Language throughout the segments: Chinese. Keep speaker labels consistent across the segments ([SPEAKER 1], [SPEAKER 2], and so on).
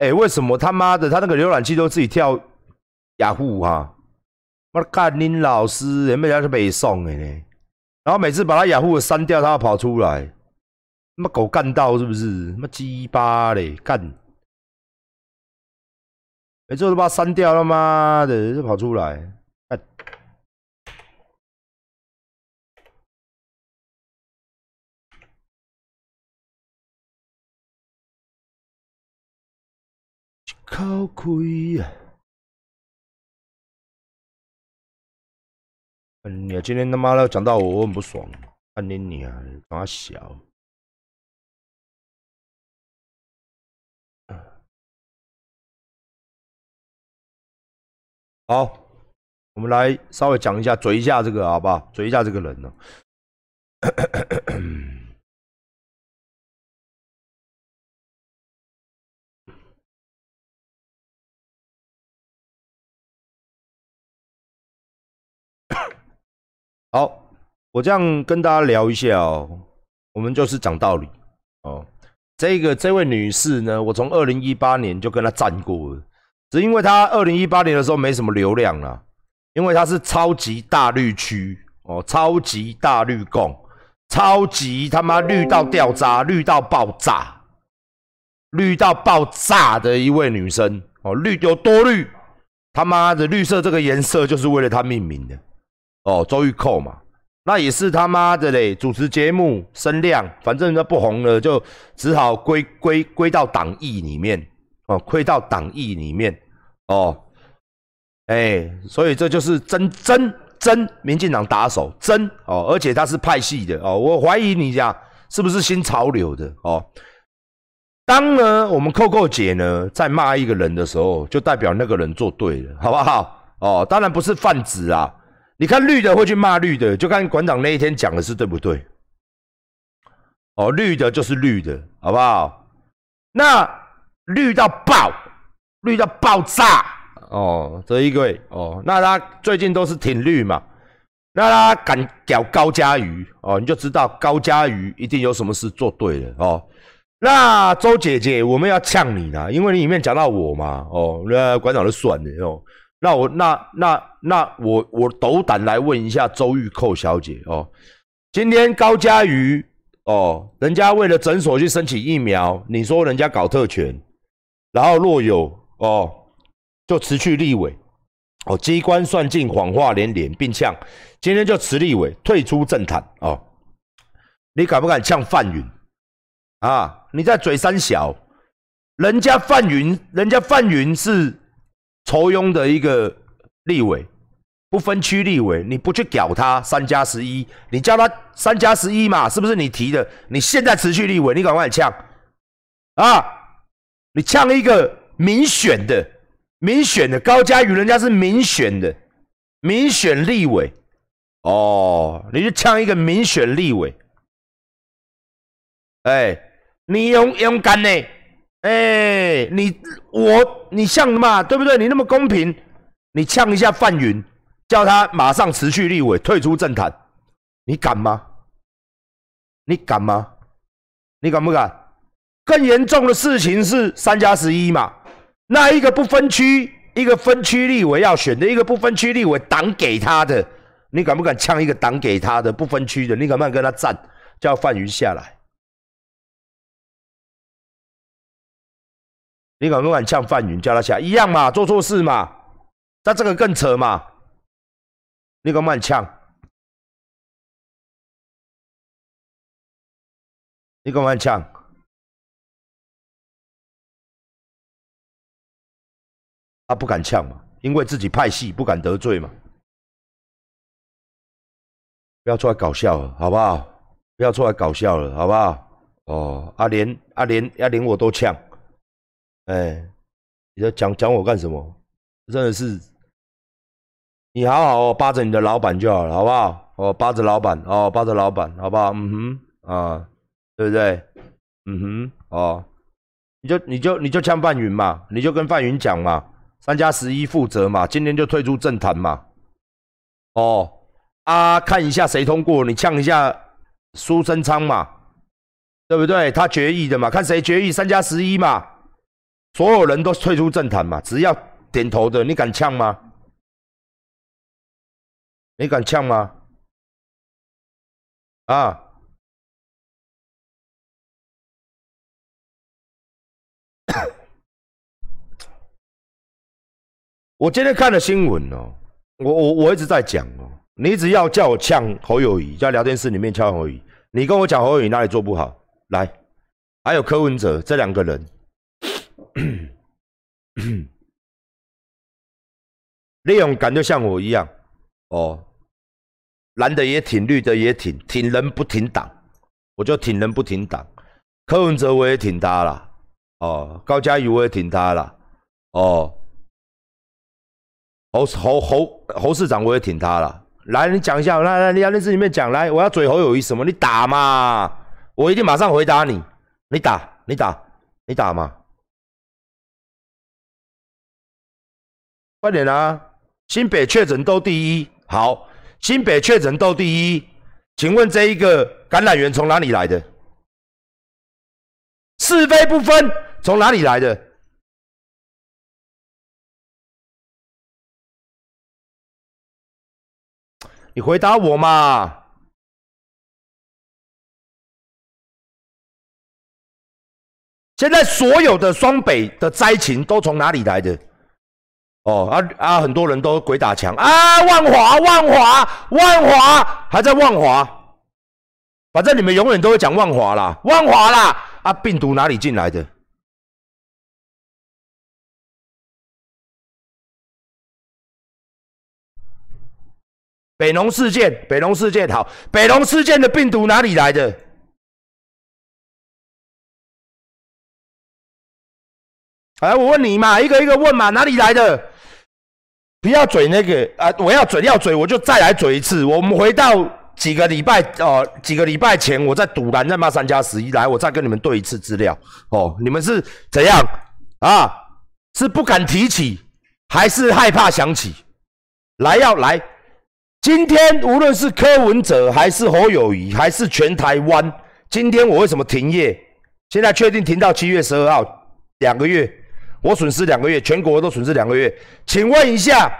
[SPEAKER 1] 哎，为什么他妈的他那个浏览器都自己跳雅虎哈？我干林老师，人家是北宋的呢。然后每次把他雅虎删掉，他要跑出来，他妈狗干到是不是？他妈鸡巴嘞，干！每次都把他删掉他，妈的就跑出来。靠亏呀！你，今天他妈的讲到我，我很不爽。看你你啊，他小。好，我们来稍微讲一下，嘴一下这个好不好？嘴一下这个人呢。好，我这样跟大家聊一下哦，我们就是讲道理哦。这个这位女士呢，我从二零一八年就跟她站过了，只因为她二零一八年的时候没什么流量了，因为她是超级大绿区哦，超级大绿共，超级他妈绿到掉渣，绿到爆炸，绿到爆炸的一位女生哦，绿有多绿？他妈的绿色这个颜色就是为了她命名的。哦，周玉蔻嘛，那也是他妈的嘞，主持节目声量，反正那不红了，就只好归归归到党意里面哦，归到党意里面哦，哎，所以这就是真真真民进党打手真哦，而且他是派系的哦，我怀疑你讲是不是新潮流的哦？当呢我们扣扣姐呢在骂一个人的时候，就代表那个人做对了，好不好？哦，当然不是泛指啊。你看绿的会去骂绿的，就看馆长那一天讲的是对不对？哦，绿的就是绿的，好不好？那绿到爆，绿到爆炸哦，这一位哦，那他最近都是挺绿嘛？那他敢屌高嘉瑜哦，你就知道高嘉瑜一定有什么事做对了哦。那周姐姐，我们要呛你啦，因为你里面讲到我嘛，哦，那馆长就算了哦。那我那那那我我斗胆来问一下周玉蔻小姐哦，今天高嘉瑜哦，人家为了诊所去申请疫苗，你说人家搞特权，然后若有哦，就辞去立委哦，机关算尽，谎话连连，并呛今天就辞立委，退出政坛哦，你敢不敢呛范云啊？你在嘴三小，人家范云，人家范云是。筹庸的一个立委，不分区立委，你不去屌他三加十一，你叫他三加十一嘛？是不是你提的？你现在持续立委，你赶快呛啊！你呛一个民选的、民选的高嘉瑜，人家是民选的、民选立委哦，你就呛一个民选立委，哎，你勇勇敢呢？哎，你我你像嘛，对不对？你那么公平，你呛一下范云，叫他马上辞去立委，退出政坛，你敢吗？你敢吗？你敢不敢？更严重的事情是三加十一嘛？那一个不分区，一个分区立委要选的，一个不分区立委党给他的，你敢不敢呛一个党给他的不分区的？你敢不敢跟他战？叫范云下来？你敢不敢呛范云，叫他下一样嘛？做错事嘛？那这个更扯嘛？你敢不敢呛？你敢不敢呛？他不敢呛嘛？因为自己派系不敢得罪嘛？不要出来搞笑了，好不好？不要出来搞笑了，好不好？哦，阿莲，阿莲，阿莲，我都呛。哎，你在讲讲我干什么？真的是，你好好哦，扒着你的老板就好了，好不好？哦，扒着老板，哦，扒着老板，好不好？嗯哼，啊，对不对？嗯哼，哦，你就你就你就呛范云嘛，你就跟范云讲嘛，三加十一负责嘛，今天就退出政坛嘛。哦，啊，看一下谁通过，你呛一下苏贞昌嘛，对不对？他决议的嘛，看谁决议三加十一嘛。所有人都退出政坛嘛，只要点头的，你敢呛吗？你敢呛吗？啊！我今天看了新闻哦，我我我一直在讲哦，你一直要叫我呛侯友谊，在聊天室里面呛侯友谊，你跟我讲侯友谊哪里做不好？来，还有柯文哲这两个人，利用感就像我一样哦，蓝的也挺，绿的也挺，挺人不挺党，我就挺人不挺党。柯文哲我也挺他了，哦，高嘉瑜我也挺他了，哦。侯侯侯侯市长，我也挺他了。来，你讲一下，来来，你要电视里面讲，来，我要嘴侯友谊什么？你打嘛，我一定马上回答你。你打，你打，你打嘛，快点啊！新北确诊都第一，好，新北确诊都第一，请问这一个感染源从哪里来的？是非不分，从哪里来的？你回答我嘛！现在所有的双北的灾情都从哪里来的？哦啊啊！很多人都鬼打墙啊！万华，万华，万华，还在万华。反正你们永远都会讲万华啦，万华啦！啊，病毒哪里进来的？北农事件，北农事件好，北农事件的病毒哪里来的？哎，我问你嘛，一个一个问嘛，哪里来的？不要嘴那个啊！我要嘴要嘴，我就再来嘴一次。我们回到几个礼拜哦，几个礼拜前我在赌蓝在骂三加十一，来，我再跟你们对一次资料哦。你们是怎样啊？是不敢提起，还是害怕想起？来，要来。今天无论是柯文哲还是侯友谊还是全台湾，今天我为什么停业？现在确定停到七月十二号，两个月，我损失两个月，全国都损失两个月。请问一下，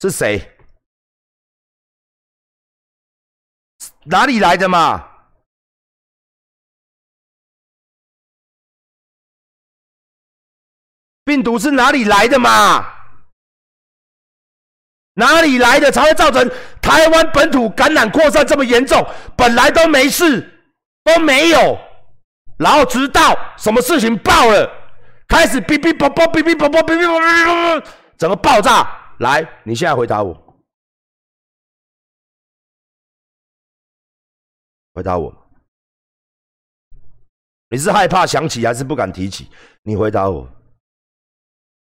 [SPEAKER 1] 是谁？哪里来的嘛？病毒是哪里来的嘛？哪里来的才会造成台湾本土感染扩散这么严重？本来都没事，都没有，然后直到什么事情爆了，开始哔哔啵啵，哔哔啵啵，哔哔啵啵，整个爆炸。来，你现在回答我，回答我，你是害怕想起还是不敢提起？你回答我，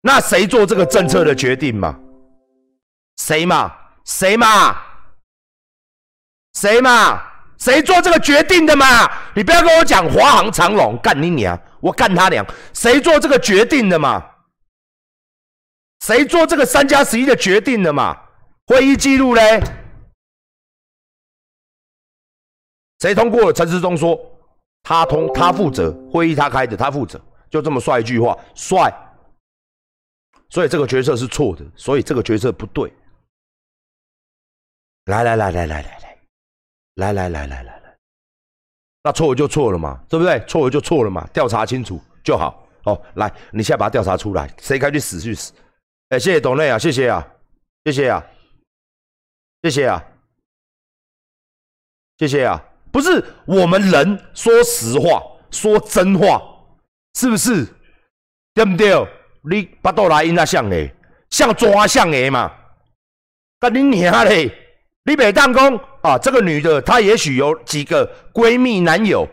[SPEAKER 1] 那谁做这个政策的决定嘛？谁嘛？谁嘛？谁嘛？谁做这个决定的嘛？你不要跟我讲华航长龙干你娘！我干他娘！谁做这个决定的嘛？谁做这个三加十一的决定的嘛？会议记录嘞？谁通过了？陈世忠说他通，他负责会议，他开的，他负责，就这么帅一句话，帅。所以这个决策是错的，所以这个决策不对。来来来来来来来来来来来来，那错就错了嘛，对不对？错就错了嘛，调查清楚就好。哦，来，你现在把它调查出来，谁该去死去死。哎，谢谢董内啊，谢谢啊，谢谢啊，谢谢啊，谢谢啊。不是我们人说实话，说真话，是不是？对不对？你巴肚来因那像诶，像抓像诶嘛？干你娘嘞！你北当公啊，这个女的她也许有几个闺蜜男友，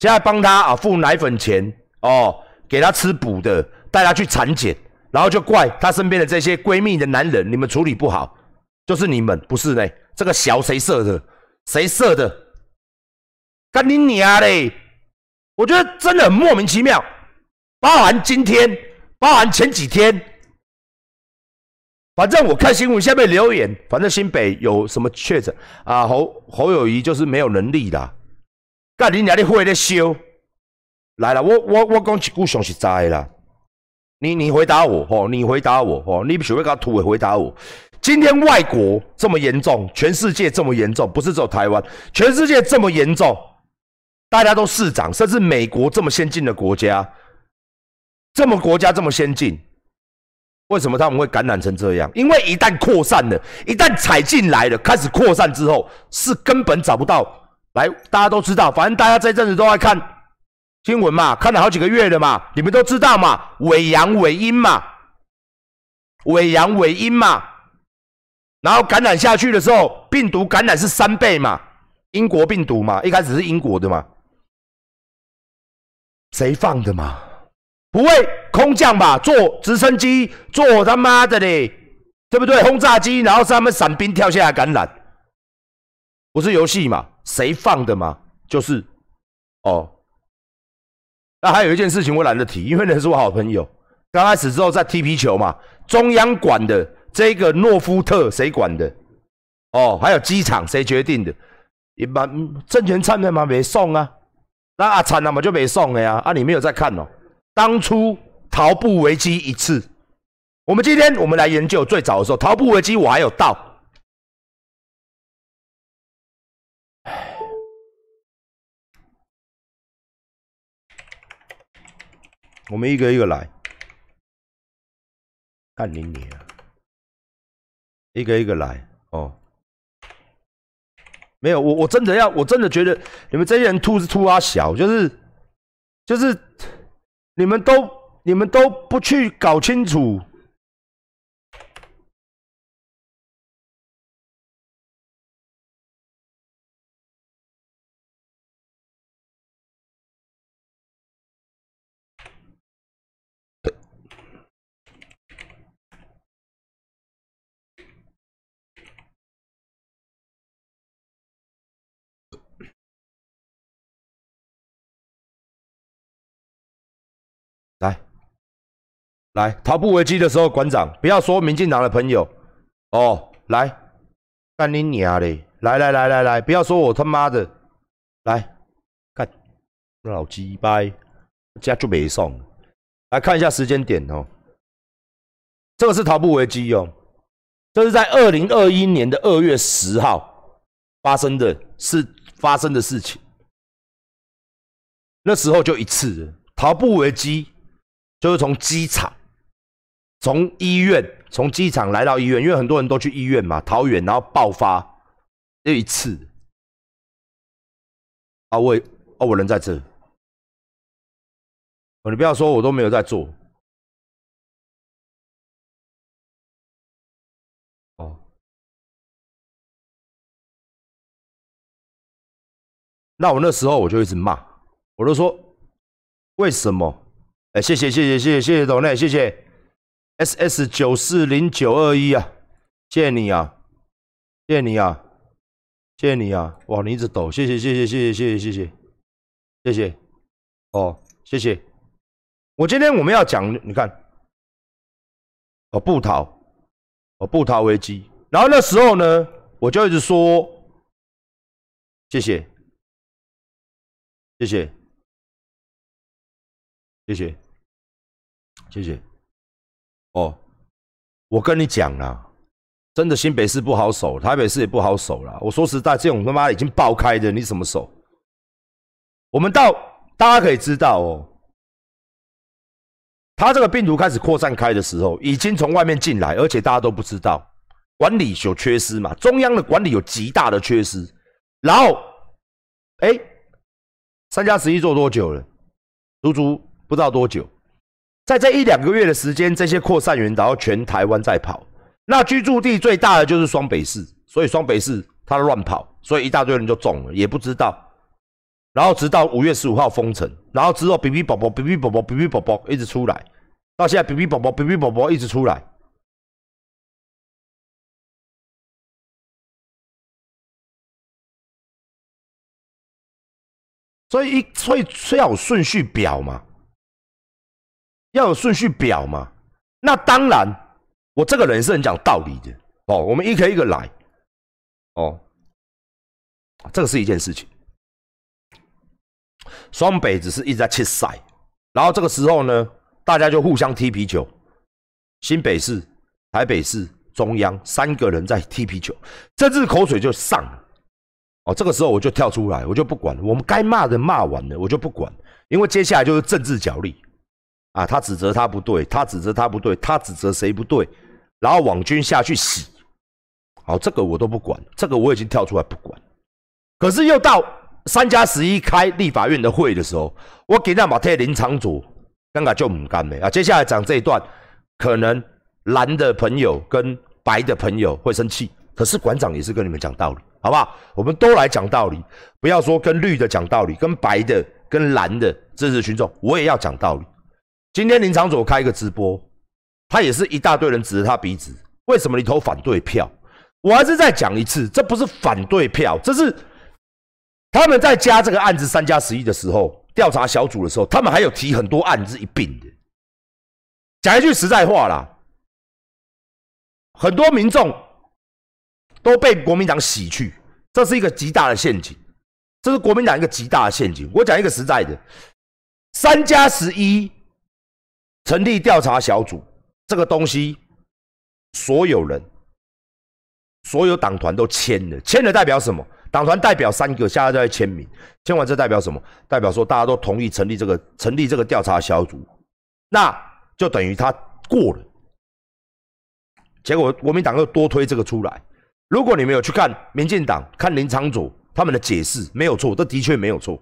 [SPEAKER 1] 现在帮她啊付奶粉钱哦，给她吃补的，带她去产检，然后就怪她身边的这些闺蜜的男人，你们处理不好，就是你们不是呢？这个小谁设的？谁设的？干你娘嘞！我觉得真的很莫名其妙，包含今天，包含前几天。反正我看新闻下面留言，反正新北有什么确诊啊？侯侯友谊就是没有能力的，干你娘的会在修，来了，我我我讲一句上实在啦，你你回答我吼，你回答我吼，你必须要搞土的回答我。今天外国这么严重，全世界这么严重，不是只有台湾，全世界这么严重，大家都市长，甚至美国这么先进的国家，这么国家这么先进，为什么他们会感染成这样？因为一旦扩散了，一旦踩进来了，开始扩散之后，是根本找不到。来，大家都知道，反正大家这阵子都在看新闻嘛，看了好几个月了嘛，你们都知道嘛，伪阳伪阴嘛，伪阳伪阴嘛。然后感染下去的时候，病毒感染是三倍嘛？英国病毒嘛，一开始是英国的嘛？谁放的嘛？不会空降吧？坐直升机，坐他妈的嘞，对不对？轰炸机，然后是他们伞兵跳下来感染，不是游戏嘛？谁放的嘛？就是哦。那还有一件事情我懒得提，因为那是我好朋友。刚开始之后在踢皮球嘛，中央管的。这个诺夫特谁管的？哦，还有机场谁决定的？一般政权参的嘛没送啊，那阿灿那么就没送了呀？啊，你没有在看哦。当初逃步危机一次，我们今天我们来研究最早的时候，逃步危机我还有到。我们一个一个来，看你你啊。一个一个来哦，没有我我真的要我真的觉得你们这些人吐是吐啊小，就是就是你们都你们都不去搞清楚。来，逃步危机的时候，馆长不要说民进党的朋友哦，来，干你娘嘞！来来来来来，不要说我他妈的，来，看老鸡掰，家就没送。来看一下时间点哦，这个是逃步危机哦，这是在二零二一年的二月十号发生的事，发生的事情，那时候就一次逃步危机。就是从机场、从医院、从机场来到医院，因为很多人都去医院嘛，桃园，然后爆发这一次。啊，我哦，我人在这。哦，你不要说我都没有在做。哦，那我那时候我就一直骂，我都说为什么？哎，谢谢谢谢谢谢谢谢董内，谢谢 S S 九四零九二一啊，谢谢你啊，谢谢你啊，谢谢你啊，哇，你一直抖，谢谢谢谢谢谢谢谢谢谢，谢谢，哦，谢谢，我今天我们要讲，你看，哦，不逃，哦，不逃危机，然后那时候呢，我就一直说，谢谢，谢谢，谢谢。谢谢。哦，我跟你讲啦，真的新北市不好守，台北市也不好守了。我说实在，这种他妈已经爆开的，你怎么守？我们到大家可以知道哦，他这个病毒开始扩散开的时候，已经从外面进来，而且大家都不知道，管理有缺失嘛，中央的管理有极大的缺失。然后，哎，三加十一做多久了？足足不知道多久。在这一两个月的时间，这些扩散源然后全台湾在跑，那居住地最大的就是双北市，所以双北市它乱跑，所以一大堆人就中了，也不知道。然后直到五月十五号封城，然后之后哔哔宝宝、哔哔宝宝、哔哔宝宝一直出来，到现在哔哔宝宝、哔哔宝宝一直出来，所以一所以所以有顺序表嘛。要有顺序表嘛？那当然，我这个人是很讲道理的哦。我们一个一个来哦，这个是一件事情。双北只是一直在切赛，然后这个时候呢，大家就互相踢皮球，新北市、台北市、中央三个人在踢皮球，政治口水就上了。哦，这个时候我就跳出来，我就不管，我们该骂的骂完了，我就不管，因为接下来就是政治角力啊，他指责他不对，他指责他不对，他指责谁不对，然后网军下去洗，好，这个我都不管，这个我已经跳出来不管。可是又到三加十一开立法院的会的时候，我给那马特林长佐，刚刚就唔干了啊。接下来讲这一段，可能蓝的朋友跟白的朋友会生气，可是馆长也是跟你们讲道理。好不好？我们都来讲道理，不要说跟绿的讲道理，跟白的、跟蓝的支持群众，我也要讲道理。今天林长佐开一个直播，他也是一大堆人指着他鼻子，为什么你投反对票？我还是再讲一次，这不是反对票，这是他们在加这个案子三加十一的时候，调查小组的时候，他们还有提很多案子一并的。讲一句实在话啦，很多民众。都被国民党洗去，这是一个极大的陷阱，这是国民党一个极大的陷阱。我讲一个实在的，三加十一成立调查小组这个东西，所有人、所有党团都签了，签了代表什么？党团代表三个，下在在签名，签完这代表什么？代表说大家都同意成立这个成立这个调查小组，那就等于他过了。结果国民党又多推这个出来。如果你没有去看民进党、看林昌佐他们的解释，没有错，这的确没有错。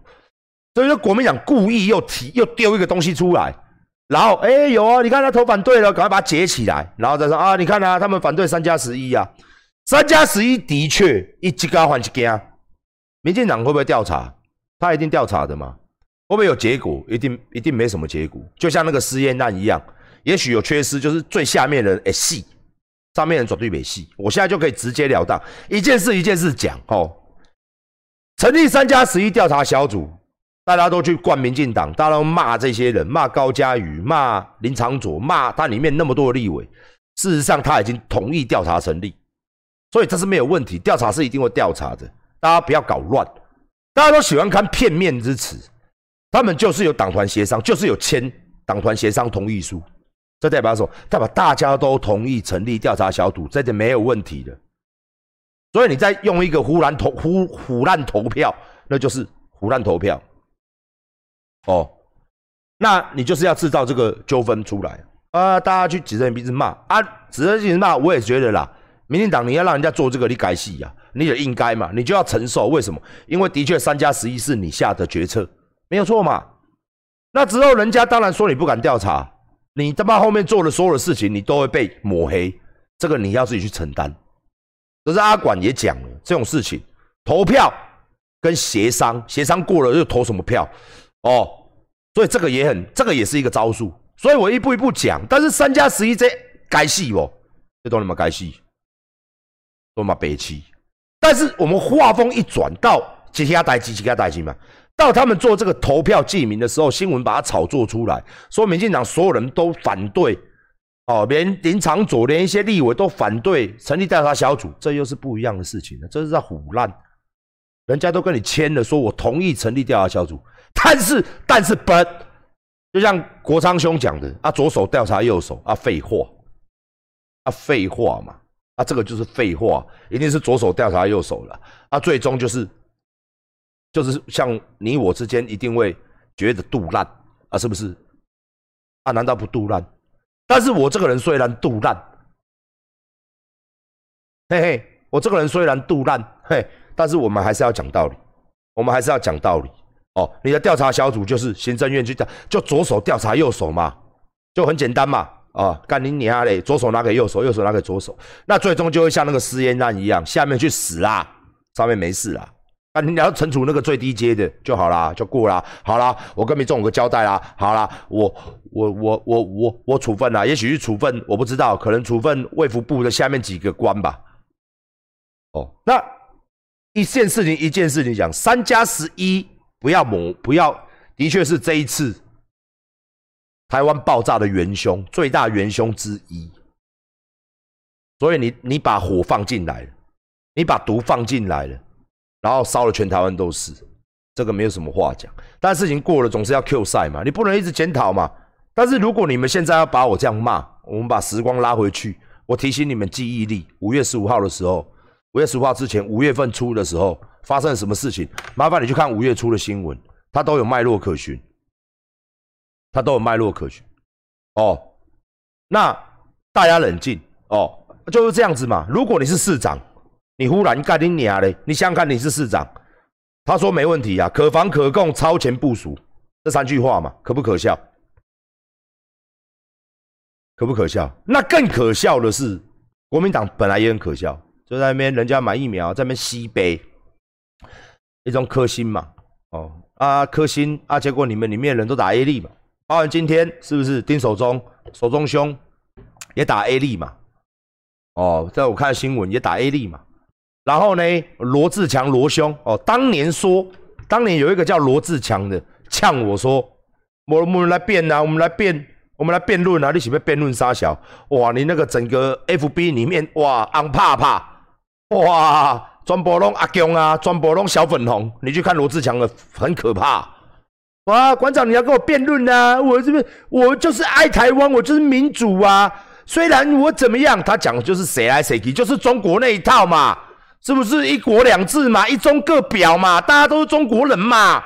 [SPEAKER 1] 所以说国民党故意又提又丢一个东西出来，然后哎有啊，你看他投反对了，赶快把它截起来，然后再说啊，你看啊，他们反对三加十一啊，三加十一的确一级高换一级啊。民进党会不会调查？他一定调查的嘛？会不会有结果？一定一定没什么结果，就像那个试验案一样，也许有缺失，就是最下面的人哎细。上面人绝对没戏，我现在就可以直截了当，一件事一件事讲哦。成立三加十一调查小组，大家都去灌民进党，大家都骂这些人，骂高嘉瑜，骂林长佐，骂他里面那么多的立委。事实上，他已经同意调查成立，所以这是没有问题，调查是一定会调查的。大家不要搞乱，大家都喜欢看片面之词，他们就是有党团协商，就是有签党团协商同意书。这代表什么？代表大家都同意成立调查小组，这点没有问题的。所以你再用一个胡乱投胡胡乱投票，那就是胡乱投票。哦，那你就是要制造这个纠纷出来啊！大家去指着鼻子骂啊，指着鼻子骂，我也觉得啦。民进党你要让人家做这个，你该戏呀，你也应该嘛，你就要承受。为什么？因为的确三加十一是你下的决策，没有错嘛。那之后人家当然说你不敢调查。你他妈后面做的所有的事情，你都会被抹黑，这个你要自己去承担。可是阿管也讲了，这种事情，投票跟协商，协商过了又投什么票？哦，所以这个也很，这个也是一个招数。所以我一步一步讲。但是三加十一这该戏不？这都你们该戏，都嘛北气。但是我们话锋一转到几家代几几家代机嘛。到他们做这个投票记名的时候，新闻把它炒作出来，说民进党所有人都反对，哦，连林长佐连一些立委都反对成立调查小组，这又是不一样的事情了，这是在胡乱。人家都跟你签了，说我同意成立调查小组，但是但是不，就像国昌兄讲的，啊，左手调查右手，啊，废话，啊，废话嘛，啊，这个就是废话，一定是左手调查右手了，啊，最终就是。就是像你我之间一定会觉得杜烂啊，是不是？啊，难道不杜烂？但是我这个人虽然杜烂，嘿嘿，我这个人虽然杜烂，嘿，但是我们还是要讲道理，我们还是要讲道理。哦，你的调查小组就是行政院去调，就左手调查右手嘛，就很简单嘛。啊，干你娘嘞！左手拿给右手，右手拿给左手，那最终就会像那个私烟案一样，下面去死啦，上面没事啦。啊，你要惩处那个最低阶的就好啦，就过啦。好啦，我跟民众有个交代啦。好啦，我我我我我我处分啦，也许是处分，我不知道，可能处分卫福部的下面几个官吧。哦，那一件事情一件事情讲，三加十一不要抹，不要，的确是这一次台湾爆炸的元凶，最大元凶之一。所以你你把火放进来了，你把毒放进来了。然后烧了全台湾都是，这个没有什么话讲。但事情过了，总是要 Q 赛嘛，你不能一直检讨嘛。但是如果你们现在要把我这样骂，我们把时光拉回去，我提醒你们记忆力，五月十五号的时候，五月十五号之前，五月份初的时候发生了什么事情？麻烦你去看五月初的新闻，它都有脉络可循，它都有脉络可循。哦，那大家冷静哦，就是这样子嘛。如果你是市长，你忽然干你娘嘞，你想想看，你是市长，他说没问题啊，可防可控，超前部署，这三句话嘛，可不可笑？可不可笑？那更可笑的是，国民党本来也很可笑，就在那边人家买疫苗，在那边吸杯，一种科星嘛，哦啊科星啊，结果你们里面人都打 A 粒嘛，包含今天是不是丁守中、守中兄也打 A 粒嘛？哦，在我看新闻也打 A 粒嘛，然后呢，罗志强罗兄哦，当年说，当年有一个叫罗志强的呛我说，我我们来辩啊，我们来辩。我们来辩论啊！你是不是辩论沙小？哇，你那个整个 FB 里面哇，昂怕怕，哇，全部拢阿强啊，全部拢小粉红。你去看罗志强的，很可怕。哇，馆长你要跟我辩论啊？我这边我就是爱台湾，我就是民主啊？虽然我怎么样，他讲的就是谁来谁去，就是中国那一套嘛，是不是一国两制嘛，一中各表嘛，大家都是中国人嘛？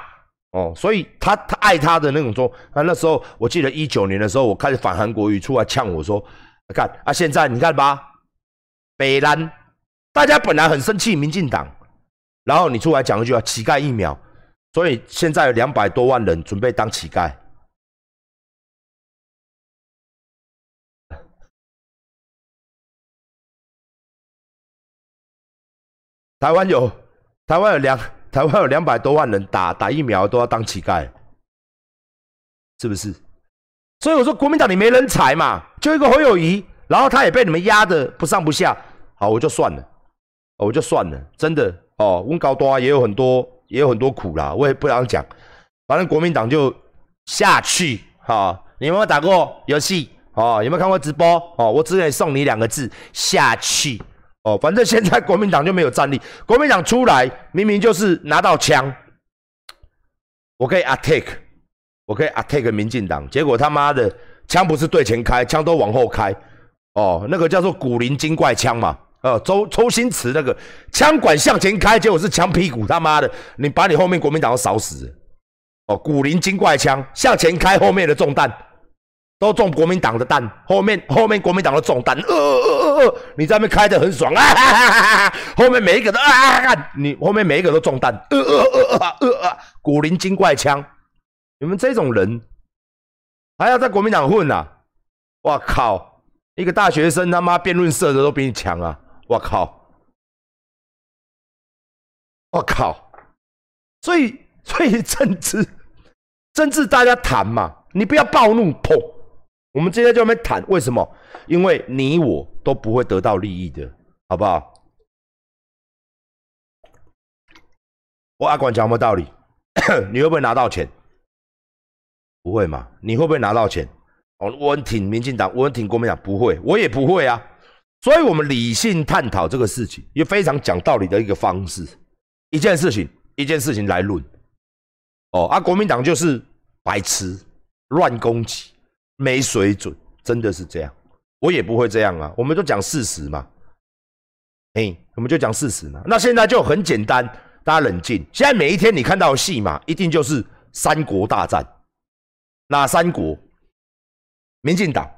[SPEAKER 1] 哦，所以他他爱他的那种说，啊，那时候我记得一九年的时候，我开始反韩国语出来呛我说，看啊，现在你看吧，北兰，大家本来很生气民进党，然后你出来讲一句啊，乞丐疫苗，所以现在有两百多万人准备当乞丐，台湾有，台湾有两。台湾有两百多万人打打疫苗都要当乞丐，是不是？所以我说国民党你没人才嘛，就一个侯友谊，然后他也被你们压的不上不下，好我就算了，我就算了，真的哦，温高端也有很多也有很多苦啦，我也不想讲，反正国民党就下去哈。你有没有打过游戏？哦，有没有看过直播？哦，我只能送你两个字：下去。哦，反正现在国民党就没有战力。国民党出来明明就是拿到枪，我可以 attack，我可以 attack 民进党。结果他妈的枪不是对前开，枪都往后开。哦，那个叫做古灵精怪枪嘛。呃，周周星驰那个枪管向前开，结果是枪屁股。他妈的，你把你后面国民党都扫死。哦，古灵精怪枪向前开，后面的中弹。都中国民党的弹，后面后面国民党的中弹，呃呃呃呃，你在那边开的很爽啊，后面每一个都啊，你后面每一个都中弹，呃呃呃呃呃，古灵精怪枪，你们这种人还要在国民党混啊？我靠，一个大学生他妈辩论社的都比你强啊！我靠，我靠，所以 所以政治政治大家谈嘛，你不要暴怒砰。我们今天就没谈，为什么？因为你我都不会得到利益的，好不好？我阿管讲有没有道理？你会不会拿到钱？不会嘛？你会不会拿到钱？哦，我很挺民进党，我很挺国民党，不会，我也不会啊。所以，我们理性探讨这个事情，也非常讲道理的一个方式。一件事情，一件事情来论。哦，啊，国民党就是白痴，乱攻击。没水准，真的是这样，我也不会这样啊。我们都讲事实嘛，哎，我们就讲事实嘛。那现在就很简单，大家冷静。现在每一天你看到的戏嘛，一定就是三国大战。哪三国？民进党、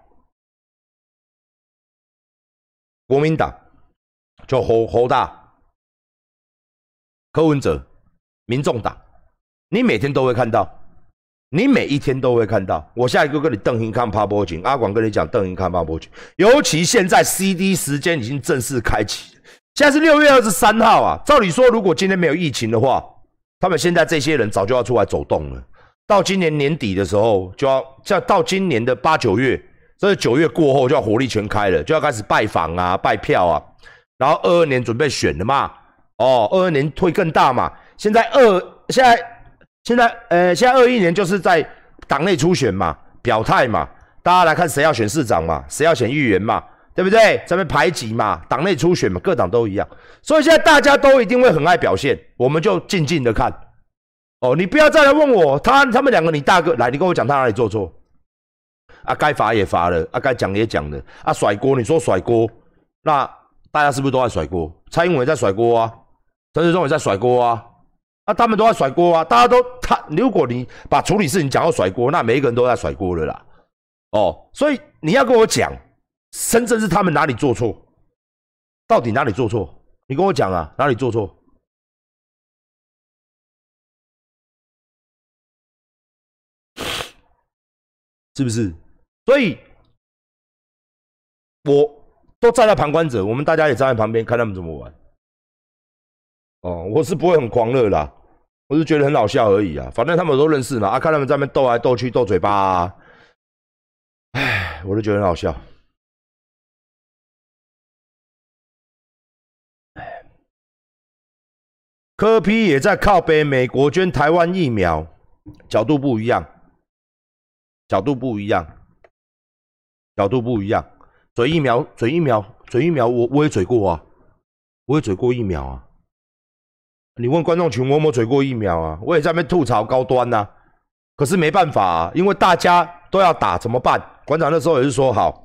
[SPEAKER 1] 国民党，就侯侯大、柯文哲、民众党，你每天都会看到。你每一天都会看到，我下一个跟你邓英看趴波景，阿广跟你讲邓英看趴波景，尤其现在 CD 时间已经正式开启，现在是六月二十三号啊。照理说，如果今天没有疫情的话，他们现在这些人早就要出来走动了。到今年年底的时候，就要叫到今年的八九月，这九月过后就要火力全开了，就要开始拜访啊、拜票啊。然后二二年准备选了嘛，哦，二二年会更大嘛。现在二现在。现在，呃，现在二一年就是在党内初选嘛，表态嘛，大家来看谁要选市长嘛，谁要选议员嘛，对不对？咱们排挤嘛，党内初选嘛，各党都一样，所以现在大家都一定会很爱表现，我们就静静的看，哦，你不要再来问我，他他们两个，你大哥来，你跟我讲他哪里做错？啊，该罚也罚了，啊，该讲也讲了，啊，甩锅，你说甩锅，那大家是不是都在甩锅？蔡英文也在甩锅啊，陈时中也在甩锅啊，啊，他们都在甩锅啊，大家都他，如果你把处理事情讲到甩锅，那每一个人都在甩锅了啦。哦，所以你要跟我讲，深圳是他们哪里做错？到底哪里做错？你跟我讲啊，哪里做错？是不是？所以，我都站在旁观者，我们大家也站在旁边看他们怎么玩。哦，我是不会很狂热啦，我是觉得很好笑而已啊。反正他们都认识嘛，啊，看他们在那边斗来斗去，斗嘴巴。啊唉，我都觉得很好笑。科批也在靠背美国捐台湾疫苗，角度不一样，角度不一样，角度不一样。嘴疫苗，嘴疫苗，嘴疫苗，我我也嘴过啊，我也嘴过疫苗啊。你问观众群，我有没有嘴过疫苗啊？我也在那边吐槽高端呐，可是没办法啊，因为大家都要打，怎么办？馆长那时候也是说好，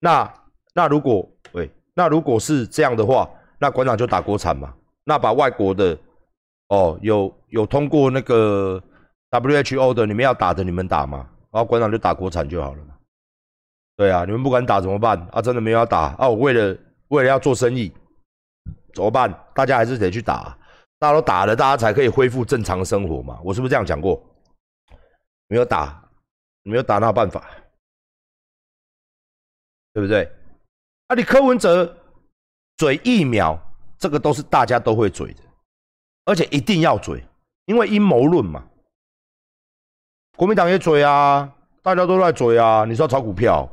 [SPEAKER 1] 那那如果喂，那如果是这样的话，那馆长就打国产嘛。那把外国的哦，有有通过那个 WHO 的，你们要打的你们打嘛，然后馆长就打国产就好了。对啊，你们不敢打怎么办？啊，真的没有要打啊！我为了为了要做生意，怎么办？大家还是得去打，大家都打了，大家才可以恢复正常生活嘛。我是不是这样讲过？没有打，没有打，那办法，对不对？啊，你柯文哲嘴疫苗。这个都是大家都会嘴的，而且一定要嘴，因为阴谋论嘛。国民党也嘴啊，大家都在嘴啊。你说炒股票，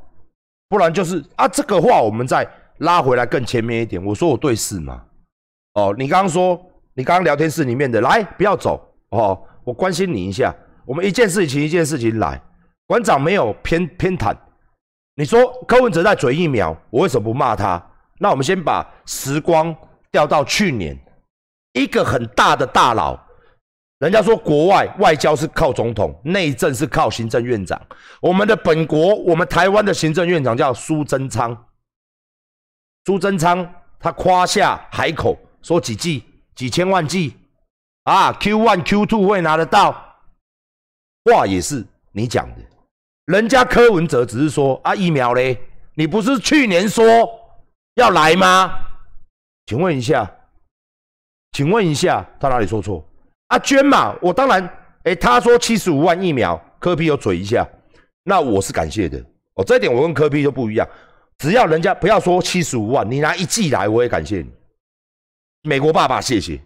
[SPEAKER 1] 不然就是啊。这个话我们再拉回来更前面一点。我说我对事嘛。哦，你刚刚说，你刚刚聊天室里面的来，不要走哦。我关心你一下，我们一件事情一件事情来。馆长没有偏偏袒。你说柯文哲在嘴疫苗，我为什么不骂他？那我们先把时光。调到去年，一个很大的大佬，人家说国外外交是靠总统，内政是靠行政院长。我们的本国，我们台湾的行政院长叫苏贞昌。苏贞昌他夸下海口说几 G 几千万 G 啊，Q one Q two 会拿得到，话也是你讲的。人家柯文哲只是说啊疫苗嘞，你不是去年说要来吗？请问一下，请问一下，他哪里说错？阿娟嘛，我当然，哎，他说七十五万疫苗，科批有嘴一下，那我是感谢的。哦，这一点我跟科批就不一样，只要人家不要说七十五万，你拿一季来，我也感谢你。美国爸爸，谢谢。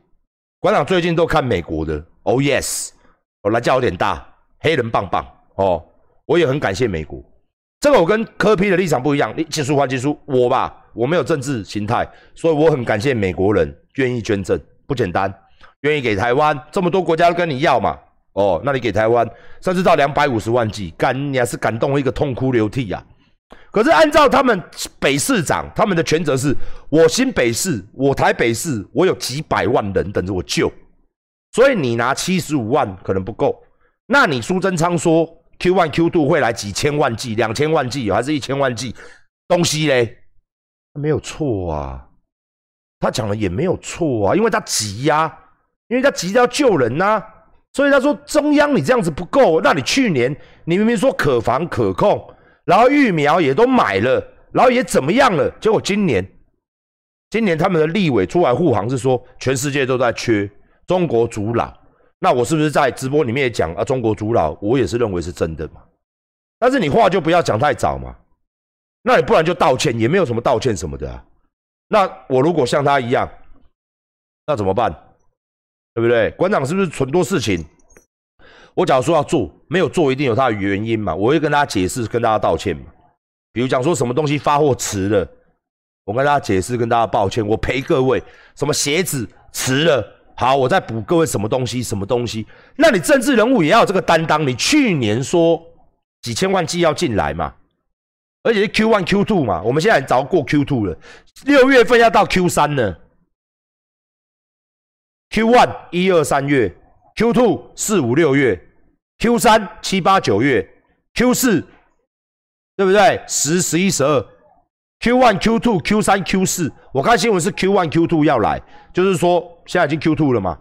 [SPEAKER 1] 馆长最近都看美国的，Oh yes，我来叫有点大，黑人棒棒哦，我也很感谢美国。这个我跟科批的立场不一样，你技术换技术，我吧。我没有政治形态，所以我很感谢美国人愿意捐赠，不简单，愿意给台湾这么多国家都跟你要嘛，哦，那你给台湾甚至到两百五十万剂，感你还是感动一个痛哭流涕呀。可是按照他们北市长他们的权责是，我新北市，我台北市，我有几百万人等着我救，所以你拿七十五万可能不够，那你苏贞昌说 Q one Q two 会来几千万剂，两千万剂还是一千万剂东西嘞？没有错啊，他讲的也没有错啊，因为他急呀，因为他急着要救人呐，所以他说中央你这样子不够，那你去年你明明说可防可控，然后疫苗也都买了，然后也怎么样了，结果今年，今年他们的立委出来护航是说全世界都在缺中国主脑，那我是不是在直播里面也讲啊？中国主脑，我也是认为是真的嘛，但是你话就不要讲太早嘛。那你不然就道歉，也没有什么道歉什么的啊。那我如果像他一样，那怎么办？对不对？馆长是不是很多事情？我假如说要做，没有做，一定有他的原因嘛。我会跟大家解释，跟大家道歉嘛。比如讲说什么东西发货迟了，我跟大家解释，跟大家抱歉，我赔各位。什么鞋子迟了，好，我再补各位什么东西，什么东西？那你政治人物也要有这个担当。你去年说几千万剂要进来嘛？而且是 Q one Q two 嘛，我们现在早过 Q two 了，六月份要到 Q 三呢。Q one 一二三月 Q two 四五六月，Q 三七八九月，Q 四对不对？十十一十二，Q one Q two Q 三 Q 四，我看新闻是 Q one Q two 要来，就是说现在已经 Q two 了吗？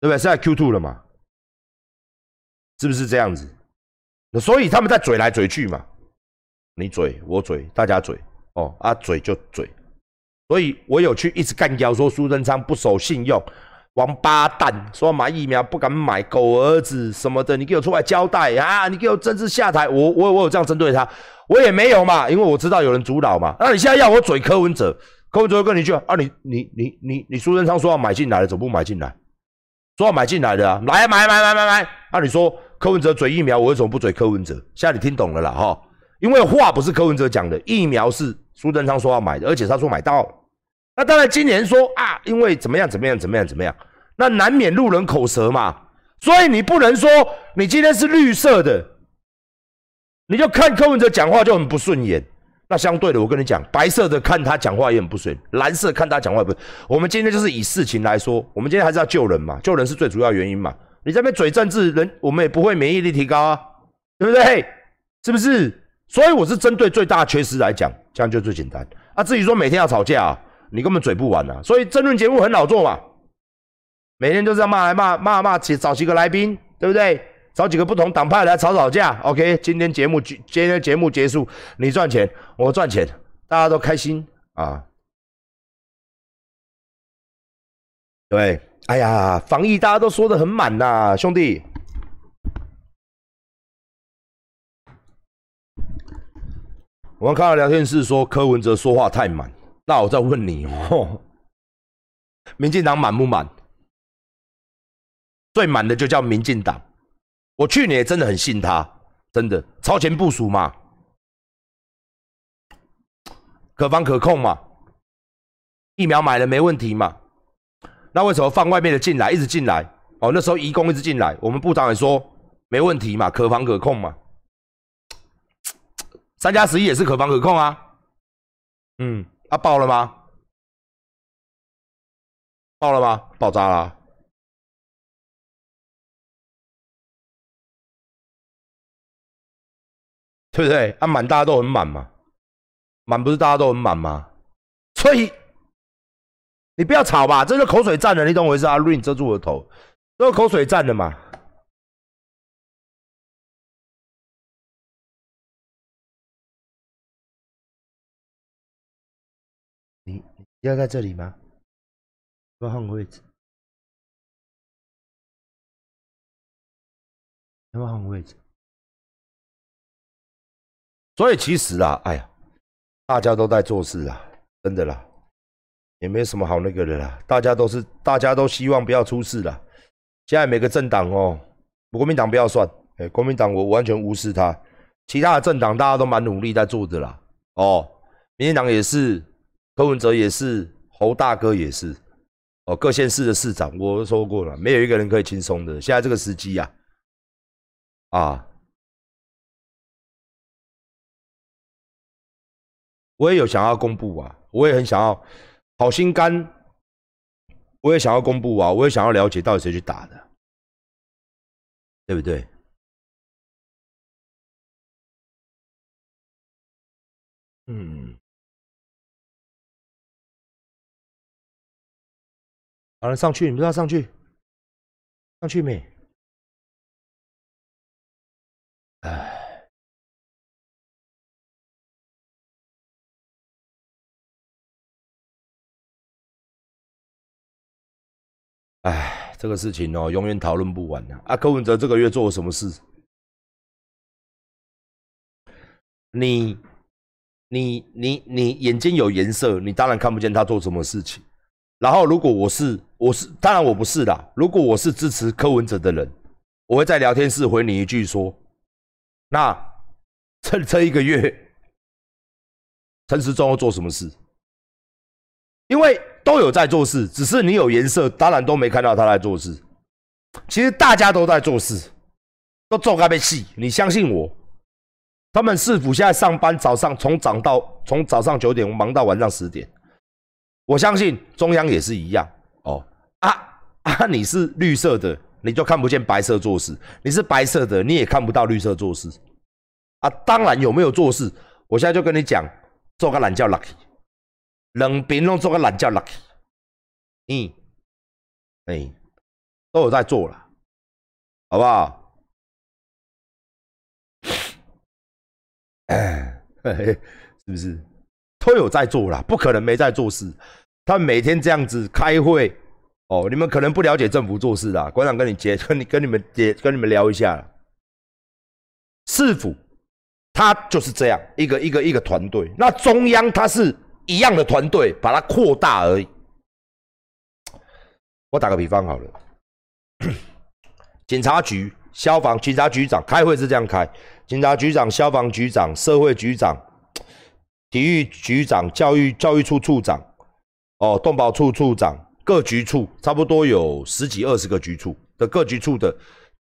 [SPEAKER 1] 对不对？现在 Q two 了嘛？是不是这样子？所以他们在嘴来嘴去嘛，你嘴我嘴大家嘴哦啊嘴就嘴，所以我有去一直干掉说苏贞昌不守信用。王八蛋说买疫苗不敢买，狗儿子什么的，你给我出来交代啊！你给我政治下台，我我我有这样针对他，我也没有嘛，因为我知道有人主导嘛。那你现在要我嘴柯文哲，柯文哲跟你去啊，你你你你你苏贞昌说要买进来的，怎么不买进来？说要买进来的啊，来买买买买买。那你说柯文哲嘴疫苗，我为什么不嘴柯文哲？现在你听懂了啦哈，因为话不是柯文哲讲的，疫苗是苏贞昌说要买的，而且他说买到。那当然，今年说啊，因为怎么样怎么样怎么样怎么样，那难免路人口舌嘛。所以你不能说你今天是绿色的，你就看柯文哲讲话就很不顺眼。那相对的，我跟你讲，白色的看他讲话也很不顺，蓝色看他讲话不。我们今天就是以事情来说，我们今天还是要救人嘛，救人是最主要原因嘛。你这边嘴政治人，我们也不会免疫力提高啊，对不对？是不是？所以我是针对最大缺失来讲，这样就最简单。啊，至于说每天要吵架。你根本嘴不完啊，所以争论节目很好做嘛，每天都是要骂来骂骂骂，找找几个来宾，对不对？找几个不同党派来吵吵架。OK，今天节目今天节目结束，你赚钱，我赚钱，大家都开心啊。对，哎呀，防疫大家都说的很满呐，兄弟。我们看到聊天室说柯文哲说话太满。那我再问你 哦，民进党满不满？最满的就叫民进党。我去年真的很信他，真的超前部署嘛，可防可控嘛，疫苗买了没问题嘛。那为什么放外面的进来，一直进来？哦，那时候移工一直进来，我们部长也说没问题嘛，可防可控嘛。三加十一也是可防可控啊，嗯。它爆了吗？爆了吗？爆炸了，对不对？啊，满大家都很满嘛，满不是大家都很满吗？所以你不要吵吧，这是口水战的，你懂我意思啊？Rain 遮住我的头，这是口水战的嘛。要在这里吗？要换个位置？要换个位置？所以其实啊，哎呀，大家都在做事啊，真的啦，也没什么好那个的啦。大家都是，大家都希望不要出事啦。现在每个政党哦，国民党不要算，哎，国民党我完全无视他。其他的政党大家都蛮努力在做的啦。哦，民进党也是。柯文哲也是，侯大哥也是，哦，各县市的市长我都说过了，没有一个人可以轻松的。现在这个时机呀，啊，我也有想要公布啊，我也很想要，好心肝，我也想要公布啊，我也想要了解到底谁去打的，对不对？嗯。好了，上去，你们要上去，上去没？哎，哎，这个事情哦，永远讨论不完的。啊，柯文哲这个月做了什么事？你、你、你、你眼睛有颜色，你当然看不见他做什么事情。然后，如果我是我是，当然我不是啦。如果我是支持柯文哲的人，我会在聊天室回你一句说：那这这一个月，陈时中要做什么事？因为都有在做事，只是你有颜色，当然都没看到他在做事。其实大家都在做事，都做该被戏。你相信我，他们市府现在上班，早上从早到从早上九点忙到晚上十点。我相信中央也是一样哦啊！啊，你是绿色的，你就看不见白色做事；你是白色的，你也看不到绿色做事。啊，当然有没有做事，我现在就跟你讲，做个懒觉 lucky，冷冰弄做个懒觉 lucky，嗯，哎，都有在做了，好不好？哎，是不是都有在做了？不可能没在做事。他每天这样子开会，哦，你们可能不了解政府做事啦。馆长跟你接，跟你跟你们接，跟你们聊一下，市府。他就是这样一个一个一个团队，那中央它是一样的团队，把它扩大而已。我打个比方好了，警察局、消防、警察局长开会是这样开：警察局长、消防局长、社会局长、体育局长、教育教育处处长，哦，动保处处长，各局处差不多有十几二十个局处的各局处的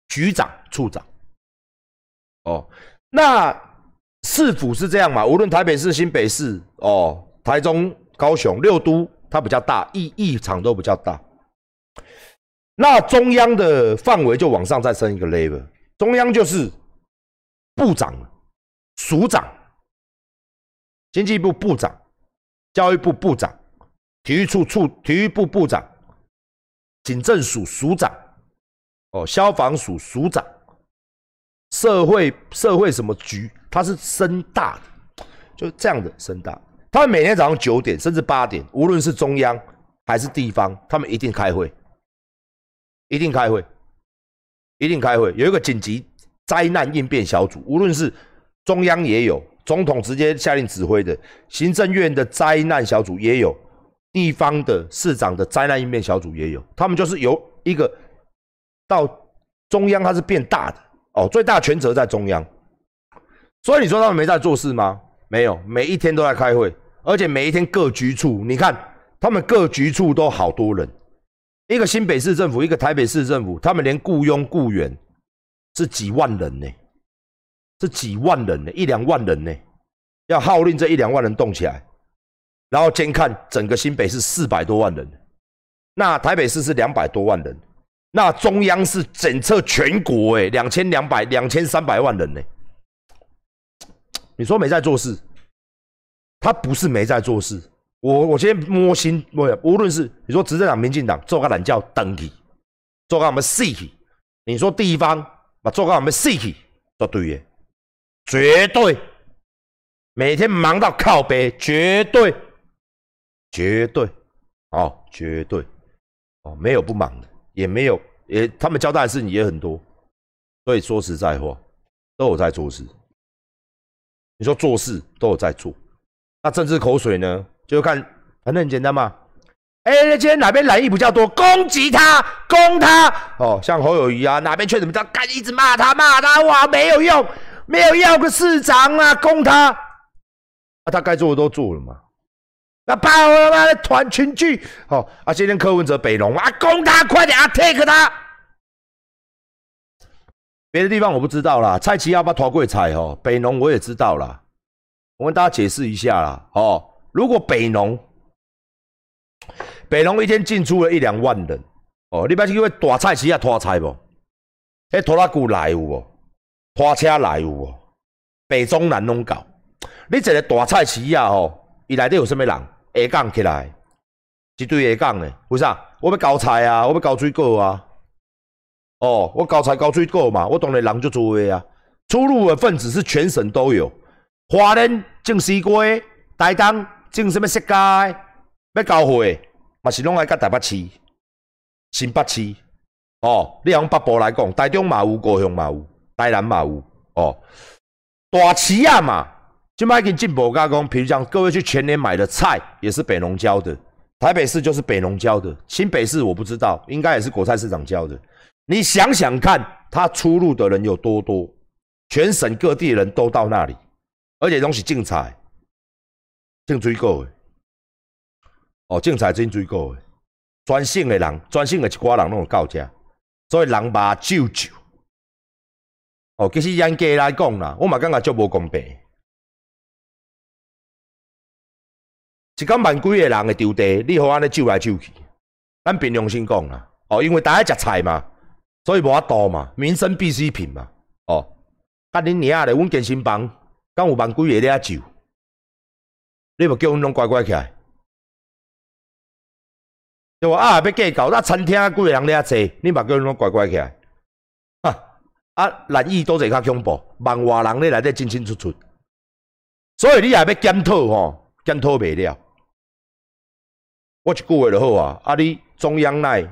[SPEAKER 1] 局长、处长，哦。那市府是这样嘛？无论台北市、新北市、哦，台中、高雄六都，它比较大，一一场都比较大。那中央的范围就往上再升一个 level，中央就是部长、署长、经济部部长、教育部部长、体育处处体育部部长、警政署署长、哦，消防署署长。社会社会什么局？它是升大的，就这样的升大。他们每天早上九点甚至八点，无论是中央还是地方，他们一定开会，一定开会，一定开会。有一个紧急灾难应变小组，无论是中央也有，总统直接下令指挥的，行政院的灾难小组也有，地方的市长的灾难应变小组也有。他们就是由一个到中央，它是变大的。哦，最大权责在中央，所以你说他们没在做事吗？没有，每一天都在开会，而且每一天各局处，你看他们各局处都好多人，一个新北市政府，一个台北市政府，他们连雇佣雇员是几万人呢，是几万人呢，一两万人呢，要号令这一两万人动起来，然后监看整个新北市四百多万人，那台北市是两百多万人。那中央是检测全国，哎，两千两百、两千三百万人呢。你说没在做事，他不是没在做事。我我今天摸心，我无论是你说执政党、民进党做个懒觉登起，做个什么死起，你说地方把做个什么死起，绝对的，绝对，每天忙到靠背，绝对，绝对，哦，绝对，哦，没有不忙的。也没有，也他们交代的事情也很多，所以说实在话，都有在做事。你说做事都有在做，那政治口水呢？就看，反正很简单嘛。哎，今天哪边来意比较多，攻击他，攻他。哦，像侯友谊啊，哪边缺什么，他干一直骂他，骂他，哇，没有用，没有要个市长啊，攻他。啊，他该做的都做了嘛。那把我妈的团群聚，好啊！今天柯文哲北农啊，攻他，快点啊，take 他。别的地方我不知道啦，蔡奇要不要拖柜彩哦？北农我也知道啦，我跟大家解释一下啦，哦，如果北农，北农一天进出了一两万人，哦，你不要去为大菜市啊拖菜不？迄拖拉机来有无？拖车来有无？北中南拢搞，你一个大菜市啊吼，伊内底有啥物人？下岗起来，一堆下岗的，为啥？我要交菜啊，我要交水果啊。哦，我交菜交水果嘛，我当然人就多的啊。出入的分子是全省都有，华人种西瓜，台东种什么色咖，要交货嘛是拢爱甲台北市、新北市。哦，你用北部来讲，台中嘛有，高雄嘛有，台南嘛有。哦，大市啊嘛。就卖给进步加工，比如讲，各位去全年买的菜也是北农交的，台北市就是北农交的，新北市我不知道，应该也是国菜市场交的。你想想看，他出入的人有多多，全省各地人都到那里，而且东西竞彩，竞追购的，哦，竞彩真追购的，专性的人，专性的一寡人拢有到家，所以人把舅舅，哦，其实严格来讲啦，我嘛感觉足无公平。一间万几个人的场地，你好安尼救来救去，咱凭良心讲啦，哦，因为大家食菜嘛，所以无法度嘛，民生必需品嘛。哦，甲恁娘咧，阮健身房敢有万几个咧酒，你无叫阮拢乖乖起来。对无啊，要计较，那餐厅几个人咧坐，你嘛叫阮拢乖乖起来。啊，难意都是较恐怖，万外人咧内底进进出出，所以你也要检讨吼，检讨袂了。我一句话就好啊！啊，你中央内，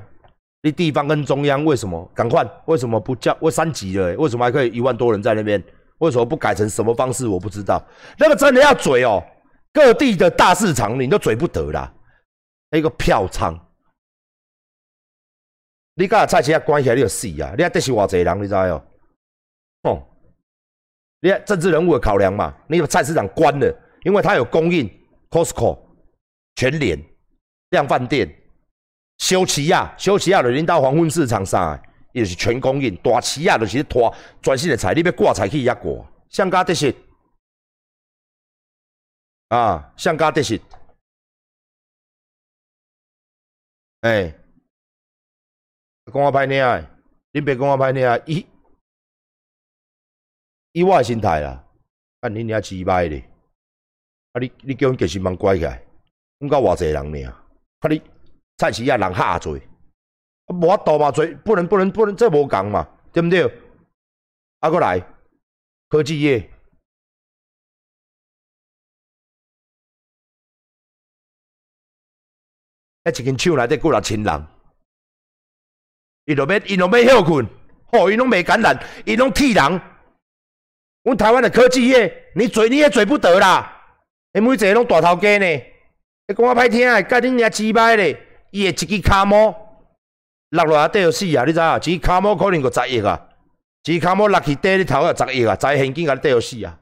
[SPEAKER 1] 你地方跟中央为什么赶快？为什么不叫？为三级了？为什么还可以一万多人在那边？为什么不改成什么方式？我不知道。那个真的要嘴哦，各地的大市场你都嘴不得啦。那个票仓，你甲菜市啊关起来你就死啊！你啊得是偌济人，你知？哦，你政治人物的考量嘛，你把菜市场关了，因为它有供应，Costco、全联。量饭店、修齐亚、修齐亚就领到黄昏市场上，伊就是全供应。大齐亚就是拖专心的菜，你要挂菜去遐挂。上家得是啊，上家得是，哎，讲我歹听诶，你别讲我歹听啊！以我诶心态啦，啊，你遐鸡歹咧，啊，你你叫阮健身房关起来，阮甲偌济人尔。啊！你菜市啊，人下多，啊，无法度嘛，多不能不能不能，这无共嘛，对不对？啊，过来科技业，一间厂内底过六千人，伊落要伊落要休困，吼，伊拢未感染，伊拢替人。阮台湾的科技业，你嘴你也嘴不得啦，因每一个拢大头家呢。你讲我歹听诶，甲恁遐鸡歹咧，伊会一支卡毛落落来底就死啊！你知影？一支卡毛可能个十亿啊，一支卡毛落去底你头啊十亿啊，在现金甲你底就死啊！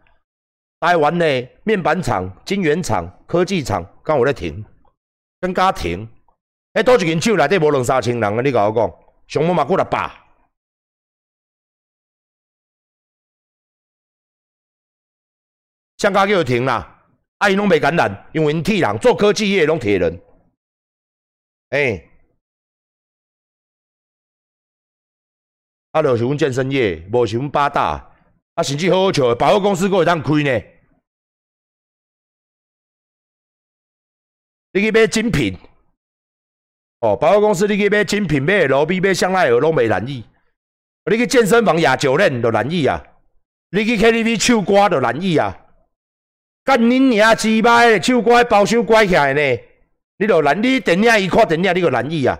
[SPEAKER 1] 台湾的面板厂、晶圆厂、科技厂，敢有咧停？更加停！迄倒一间厂内底无两三千人啊！你甲我讲，上无嘛过来百，上家叫停啦！啊，因拢未感染，因为因替人做科技业拢铁人，哎，啊，就是阮健身业，无是阮八大，啊，甚至好好笑的，百货公司阁会当开呢。你去买精品，哦，百货公司你去买精品，买路边买香奈儿拢未难意，你去健身房夜酒练就难意啊，你去 KTV 唱歌就难意啊。干恁娘鸡巴手乖包手乖起来呢？你著难，你电影伊看电影，你个难意啊！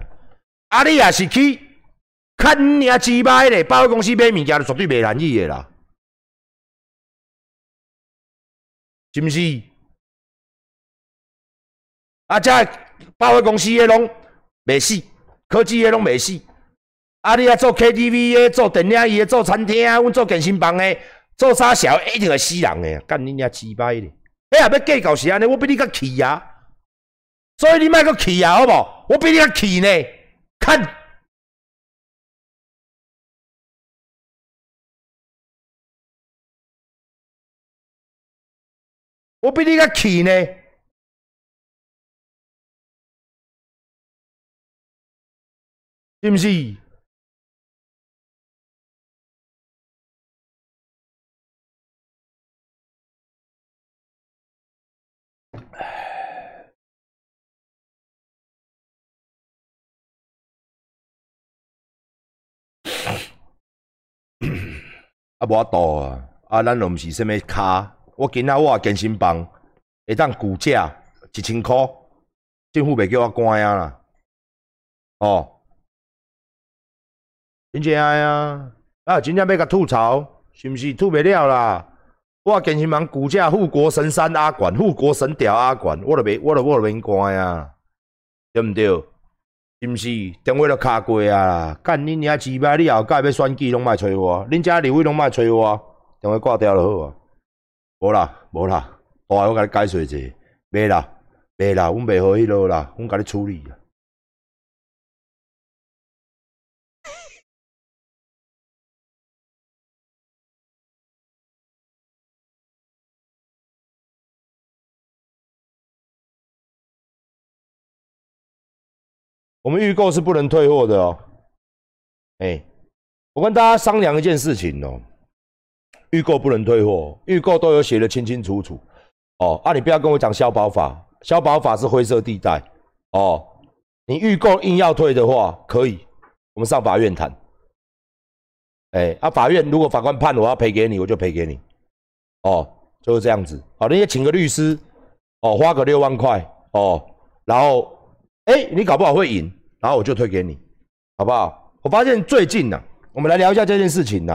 [SPEAKER 1] 啊，你也是去干恁娘鸡巴的，百货公司买物件，绝对袂难意的啦，是毋是？啊，遮百货公司的拢袂死，科技的拢袂死。啊，你啊做 KTV 的，做电影的，做餐厅，阮做健身房的。做啥小一定会死人诶！干恁娘鸡巴咧！哎呀，要计较是安尼，我比你较气啊！所以你莫个气啊，好无？我比你较气呢！看，我比你较气呢，是毋是？啊，无法度啊！啊，咱又毋是啥物卡。我今仔我啊健身房会当股价一千箍，政府袂叫我关啊啦。哦，真正爱啊！啊，真正要甲吐槽，是毋是吐袂了啦？我健身房股价富国神山阿管，富国神屌阿管，我都袂，我都我都免关啊，对毋对？是毋是？电话都卡过啊！干恁娘鸡巴！你后盖要选举拢莫催我，恁遮两位拢莫催我，电话挂掉就好啊。无啦，无啦，我我甲你解释者，袂啦，袂啦，阮袂好迄落啦，阮甲你处理。我们预购是不能退货的哦。哎，我跟大家商量一件事情哦，预购不能退货，预购都有写的清清楚楚。哦，啊，你不要跟我讲消保法，消保法是灰色地带。哦，你预购硬要退的话，可以，我们上法院谈。哎，啊，法院如果法官判我要赔给你，我就赔给你。哦，就是这样子。好，你也请个律师，哦，花个六万块，哦，然后，哎，你搞不好会赢，然后我就推给你，好不好？我发现最近呢，我们来聊一下这件事情呢。